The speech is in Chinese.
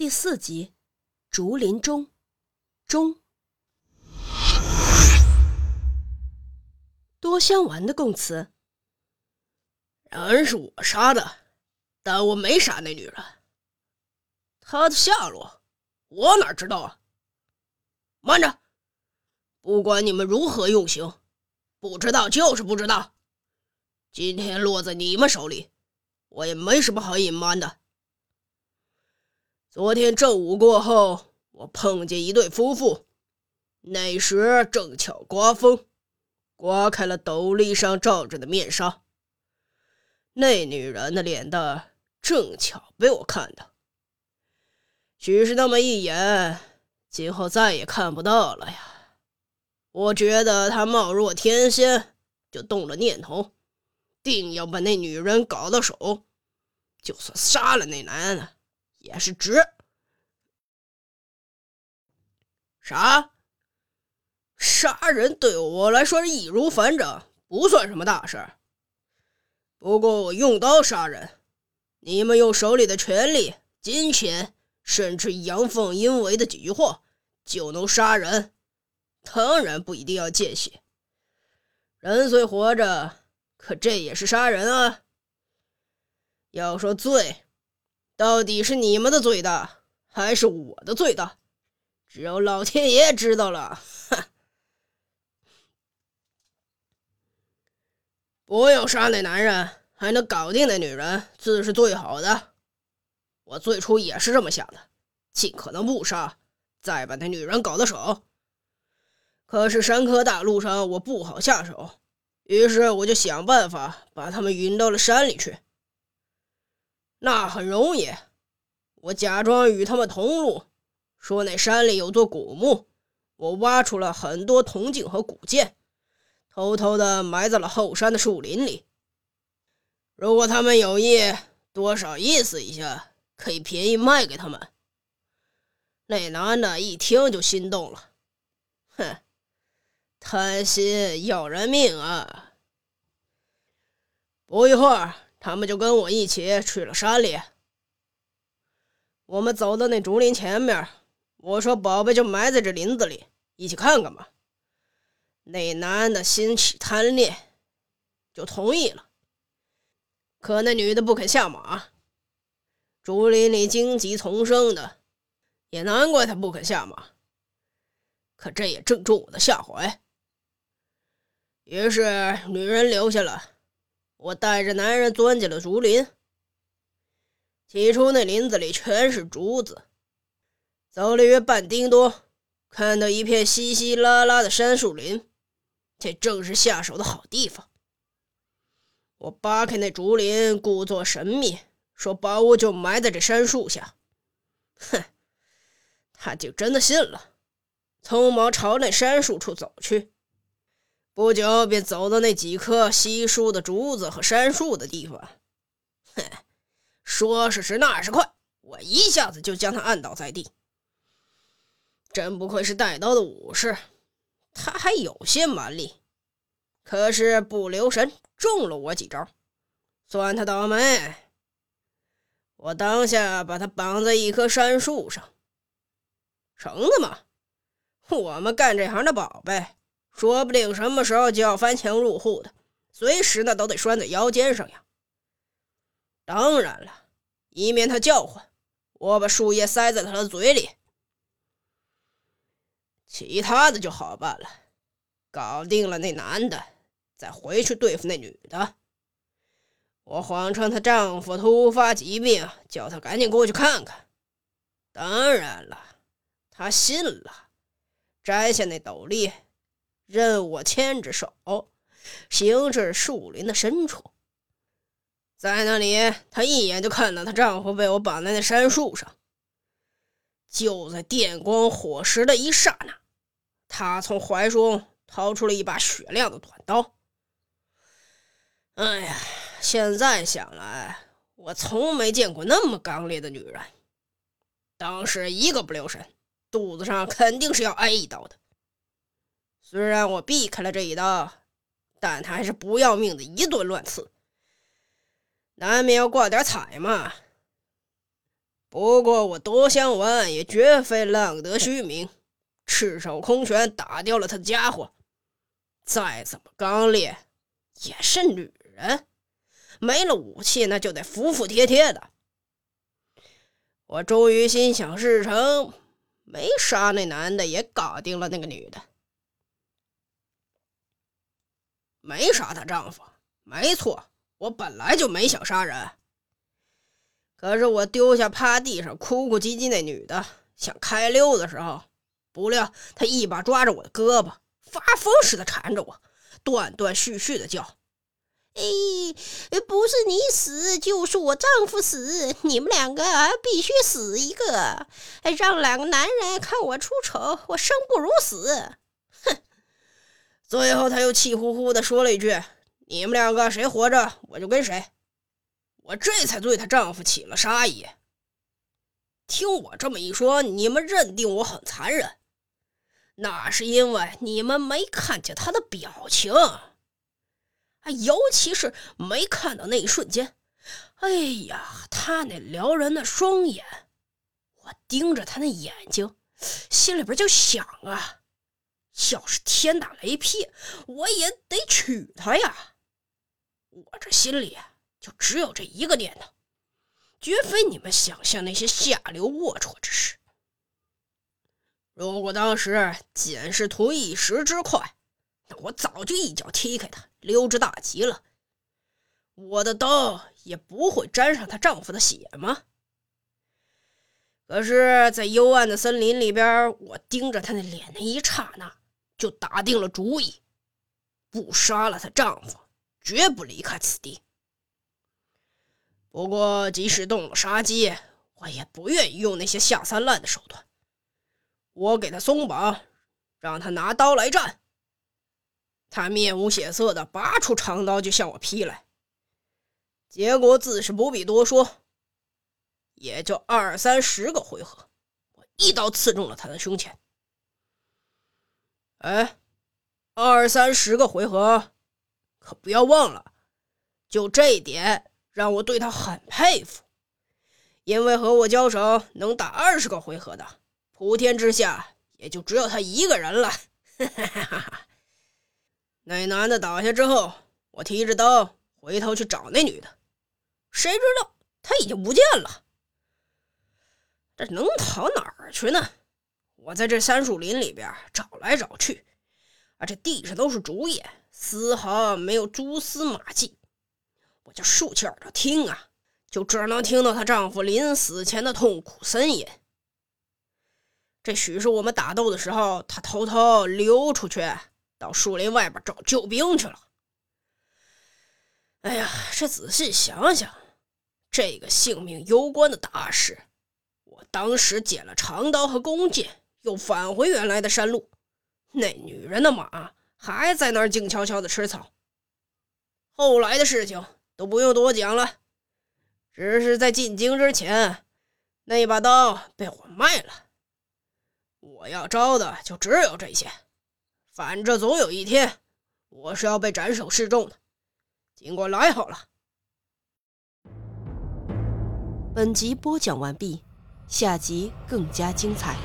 第四集，竹林中，中。多香丸的供词：人是我杀的，但我没杀那女人。她的下落，我哪知道啊？慢着，不管你们如何用刑，不知道就是不知道。今天落在你们手里，我也没什么好隐瞒的。昨天正午过后，我碰见一对夫妇，那时正巧刮风，刮开了斗笠上罩着的面纱。那女人的脸蛋正巧被我看到，许是那么一眼，今后再也看不到了呀。我觉得她貌若天仙，就动了念头，定要把那女人搞到手，就算杀了那男的。也是值。啥？杀人对我来说易如反掌，不算什么大事儿。不过我用刀杀人，你们用手里的权力、金钱，甚至阳奉阴违的几句话就能杀人，当然不一定要见血。人虽活着，可这也是杀人啊。要说罪。到底是你们的罪大，还是我的罪大？只有老天爷知道了。哼！不用杀那男人，还能搞定那女人，自是最好的。我最初也是这么想的，尽可能不杀，再把那女人搞到手。可是山科大路上我不好下手，于是我就想办法把他们引到了山里去。那很容易，我假装与他们同路，说那山里有座古墓，我挖出了很多铜镜和古剑，偷偷的埋在了后山的树林里。如果他们有意，多少意思一下，可以便宜卖给他们。那男的一听就心动了，哼，贪心要人命啊！不一会儿。他们就跟我一起去了山里。我们走到那竹林前面，我说：“宝贝就埋在这林子里，一起看看吧。”那男的心起贪恋，就同意了。可那女的不肯下马。竹林里荆棘丛生的，也难怪她不肯下马。可这也正中我的下怀。于是女人留下了。我带着男人钻进了竹林。起初，那林子里全是竹子。走了约半丁多，看到一片稀稀拉拉的杉树林，这正是下手的好地方。我扒开那竹林，故作神秘，说宝物就埋在这杉树下。哼，他就真的信了，匆忙朝那杉树处走去。不久便走到那几棵稀疏的竹子和杉树的地方，哼，说时迟那时快，我一下子就将他按倒在地。真不愧是带刀的武士，他还有些蛮力，可是不留神中了我几招，算他倒霉。我当下把他绑在一棵杉树上，绳子嘛，我们干这行的宝贝。说不定什么时候就要翻墙入户的，随时呢都得拴在腰间上呀。当然了，以免他叫唤，我把树叶塞在他的嘴里。其他的就好办了，搞定了那男的，再回去对付那女的。我谎称她丈夫突发疾病，叫她赶紧过去看看。当然了，她信了，摘下那斗笠。任我牵着手，行至树林的深处，在那里，她一眼就看到她丈夫被我绑在那杉树上。就在电光火石的一刹那，她从怀中掏出了一把雪亮的短刀。哎呀，现在想来，我从没见过那么刚烈的女人。当时一个不留神，肚子上肯定是要挨一刀的。虽然我避开了这一刀，但他还是不要命的一顿乱刺，难免要挂点彩嘛。不过我多香丸，也绝非浪得虚名，赤手空拳打掉了他的家伙。再怎么刚烈，也是女人，没了武器那就得服服帖帖的。我终于心想事成，没杀那男的，也搞定了那个女的。没杀她丈夫，没错，我本来就没想杀人。可是我丢下趴地上哭哭唧唧那女的，想开溜的时候，不料她一把抓着我的胳膊，发疯似的缠着我，断断续续的叫。哎，不是你死，就是我丈夫死，你们两个必须死一个，让两个男人看我出丑，我生不如死。最后他又气呼呼的说了一句：“你们两个谁活着，我就跟谁。”我这才对她丈夫起了杀意。听我这么一说，你们认定我很残忍，那是因为你们没看见他的表情。啊，尤其是没看到那一瞬间，哎呀，他那撩人的双眼，我盯着他那眼睛，心里边就想啊，要是天打雷劈，我也得娶她呀。我这心里就只有这一个念头，绝非你们想象那些下流龌龊之事。如果当时仅是图一时之快，那我早就一脚踢开他。溜之大吉了，我的刀也不会沾上她丈夫的血吗？可是，在幽暗的森林里边，我盯着她那脸那一刹那，就打定了主意：不杀了她丈夫，绝不离开此地。不过，即使动了杀机，我也不愿意用那些下三滥的手段。我给她松绑，让她拿刀来战。他面无血色的拔出长刀就向我劈来，结果自是不必多说，也就二三十个回合，我一刀刺中了他的胸前。哎，二三十个回合，可不要忘了，就这一点让我对他很佩服，因为和我交手能打二十个回合的，普天之下也就只有他一个人了。哈哈哈哈。那男的倒下之后，我提着刀回头去找那女的，谁知道她已经不见了。这能逃哪儿去呢？我在这山树林里边找来找去，啊，这地上都是竹叶，丝毫没有蛛丝马迹。我就竖起耳朵听啊，就只能听到她丈夫临死前的痛苦呻吟。这许是我们打斗的时候，她偷偷溜出去。到树林外边找救兵去了。哎呀，这仔细想想，这个性命攸关的大事，我当时捡了长刀和弓箭，又返回原来的山路，那女人的马还在那儿静悄悄的吃草。后来的事情都不用多讲了，只是在进京之前，那把刀被我卖了。我要招的就只有这些。反正总有一天，我是要被斩首示众的。尽管来好了。本集播讲完毕，下集更加精彩。